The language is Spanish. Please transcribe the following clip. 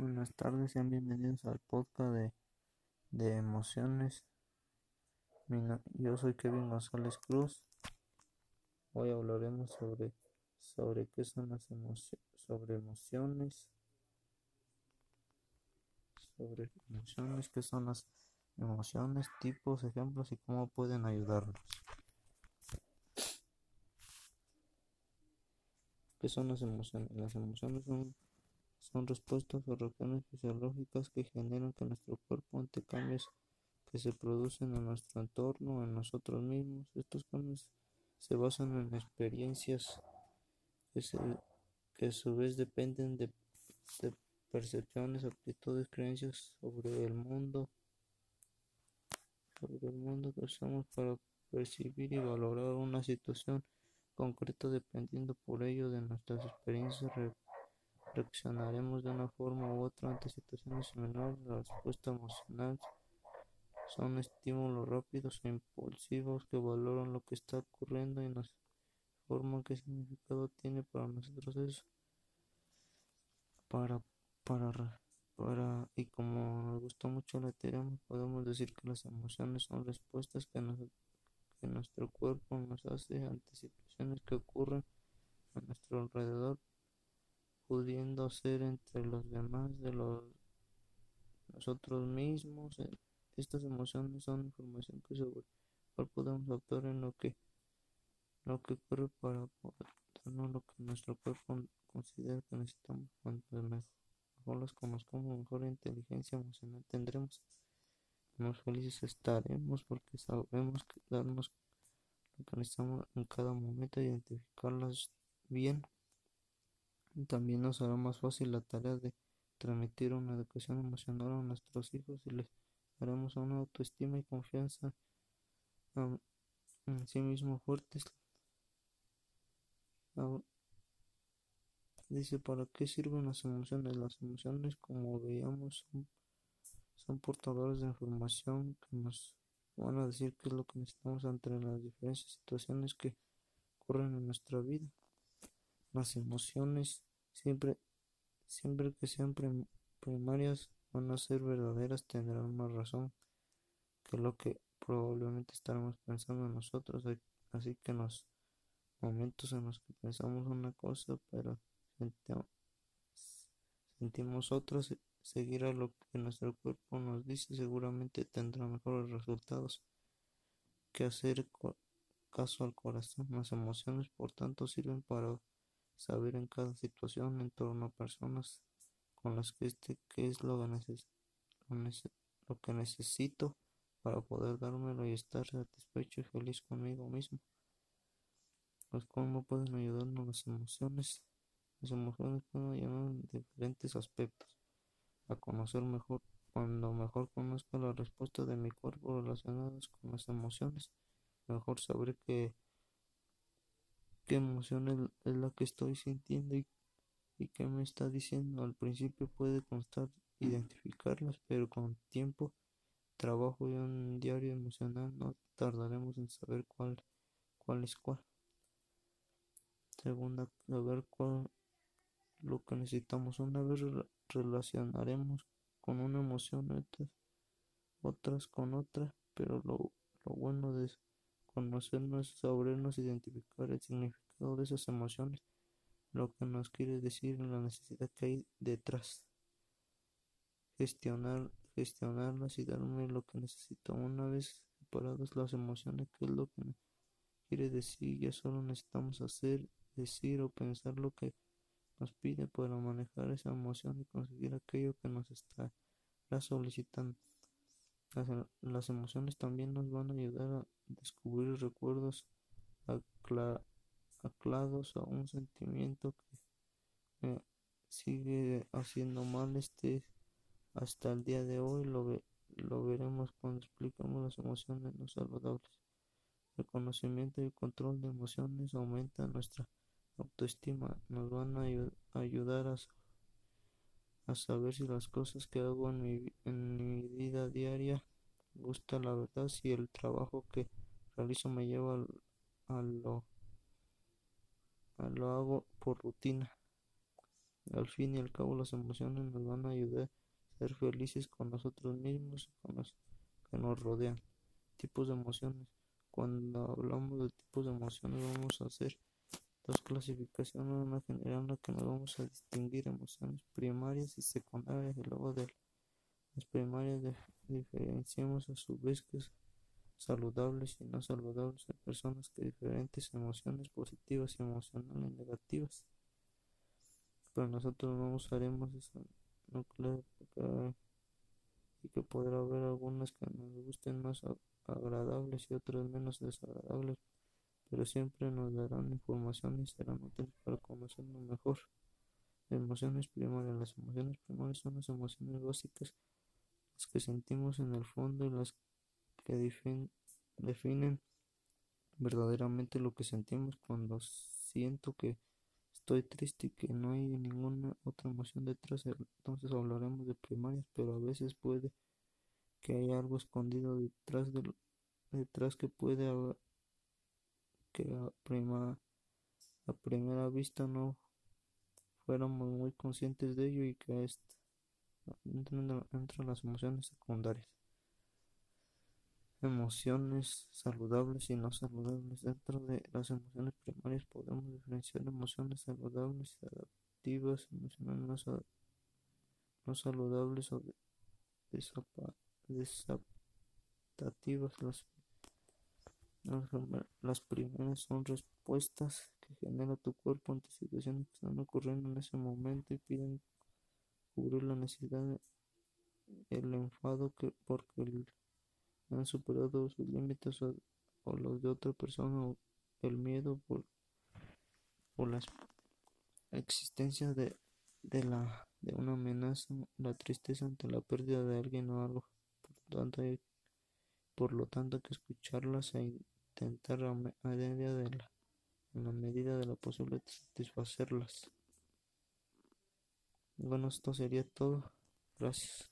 Buenas tardes, sean bienvenidos al podcast de, de emociones. Mi yo soy Kevin González Cruz. Hoy hablaremos sobre, sobre qué son las emociones, sobre emociones, sobre emociones, qué son las emociones, tipos, ejemplos y cómo pueden ayudarnos. ¿Qué son las emociones? Las emociones son, son respuestas o reacciones fisiológicas que generan que nuestro cuerpo ante cambios que se producen en nuestro entorno en nosotros mismos. Estos cambios se basan en experiencias que, que a su vez dependen de, de percepciones, actitudes, creencias sobre el mundo, sobre el mundo que usamos para percibir y valorar una situación concreta dependiendo por ello de nuestras experiencias reaccionaremos de una forma u otra ante situaciones similares. La respuesta emocional son estímulos rápidos e impulsivos que valoran lo que está ocurriendo y nos informan qué significado tiene para nosotros eso. Para para para y como nos gustó mucho la teoría podemos decir que las emociones son respuestas que nos que nuestro cuerpo nos hace ante situaciones que ocurren a nuestro alrededor, pudiendo ser entre los demás de los nosotros mismos. Eh, Estas emociones son información que sobre cual podemos actuar en lo que lo que ocurre para darnos lo que nuestro cuerpo considera que necesitamos. Cuanto mejor las conozcamos, mejor inteligencia emocional tendremos, más felices estaremos porque sabremos que darnos lo que necesitamos en cada momento, identificarlas bien. También nos hará más fácil la tarea de transmitir una educación emocional a nuestros hijos y les daremos una autoestima y confianza en sí mismos fuertes. Dice, ¿para qué sirven las emociones? Las emociones, como veíamos, son, son portadores de información que nos van a decir qué es lo que necesitamos ante las diferentes situaciones que ocurren en nuestra vida. Las emociones siempre, siempre que sean prim- primarias van a ser verdaderas, tendrán más razón que lo que probablemente estaremos pensando en nosotros. Así que en los momentos en los que pensamos una cosa, pero senti- sentimos otra, se- seguir a lo que nuestro cuerpo nos dice, seguramente tendrá mejores resultados que hacer caso al corazón. Las emociones, por tanto, sirven para saber en cada situación en torno a personas con las que esté qué es lo que, neces- lo lo que necesito para poder dármelo y estar satisfecho y feliz conmigo mismo. Pues cómo pueden ayudarnos las emociones. Las emociones pueden ayudarnos en diferentes aspectos. A conocer mejor, cuando mejor conozca la respuesta de mi cuerpo relacionadas con las emociones, mejor sabré que qué emoción es, la que estoy sintiendo y, qué me está diciendo. Al principio puede costar identificarlas, pero con tiempo, trabajo y un diario emocional no tardaremos en saber cuál, cuál es cuál. Segunda, saber cuál lo que necesitamos. Una vez rela- relacionaremos con una emoción, otras, otras con otra, pero lo, lo bueno de conocernos es sabernos identificar el significado de esas emociones, lo que nos quiere decir la necesidad que hay detrás. Gestionar, gestionarlas y darme lo que necesito. Una vez separadas las emociones, qué es lo que quiere decir, ya solo necesitamos hacer, decir o pensar lo que nos pide para manejar esa emoción y conseguir aquello que nos está solicitando. Las, las emociones también nos van a ayudar a descubrir recuerdos acla- anclados a un sentimiento que me sigue haciendo mal este hasta el día de hoy. Lo, ve- lo veremos cuando explicamos las emociones no saludables. El conocimiento y el control de emociones aumenta nuestra autoestima, nos van a ayu- ayudar a, a saber si las cosas que hago en mi, en mi vida diaria gusta la verdad, si el trabajo que realizo me lleva al- a lo, a lo hago por rutina. Al fin y al cabo, las emociones nos van a ayudar a ser felices con nosotros mismos y con los que nos rodean. Tipos de emociones. Cuando hablamos de tipos de emociones, vamos a hacer dos clasificaciones, una general en la que nos vamos a distinguir emociones primarias y secundarias, y luego de las primarias diferenciamos a su vez que saludables y no saludables. Hay personas que diferentes emociones positivas y emocionales negativas. Pero nosotros no usaremos esa núcleo y que podrá haber algunas que nos gusten más agradables y otras menos desagradables, pero siempre nos darán información y serán útiles para conocernos mejor. Emociones primarias. Las emociones primarias son las emociones básicas, las que sentimos en el fondo y las que definen verdaderamente lo que sentimos cuando siento que estoy triste y que no hay ninguna otra emoción detrás. Entonces hablaremos de primarias, pero a veces puede que haya algo escondido detrás de detrás que puede que a, primera vista no fuéramos muy conscientes de ello y que esta entre las emociones secundarias emociones saludables y no saludables. Dentro de las emociones primarias podemos diferenciar emociones saludables y adaptivas, emociones no, saludables o. Las, las primeras son respuestas que genera tu cuerpo ante situaciones que están ocurriendo en ese momento y piden cubrir la necesidad, el enfado que porque han superado sus límites o, los de otra persona o el miedo por, por la existencia de, de, la, de una amenaza, la tristeza ante la pérdida de alguien o algo. Por tanto, hay, por lo tanto que escucharlas e intentar de la, en la medida de la posible satisfacerlas. Bueno, esto sería todo. Gracias.